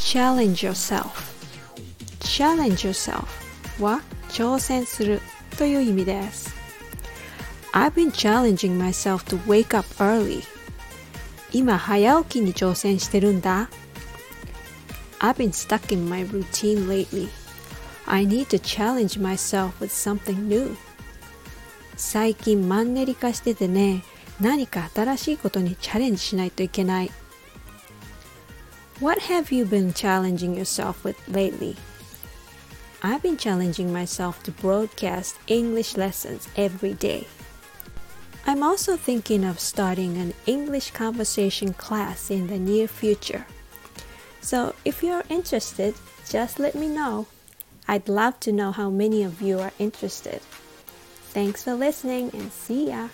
challenge yourself challenge yourself は挑戦するという意味です I've been challenging myself to wake up early 今早起きに挑戦してるんだ I've been stuck in my routine lately I need to challenge myself with something new 最近マンネリ化しててね何か新しいことにチャレンジしないといけない What have you been challenging yourself with lately? I've been challenging myself to broadcast English lessons every day. I'm also thinking of starting an English conversation class in the near future. So if you're interested, just let me know. I'd love to know how many of you are interested. Thanks for listening and see ya!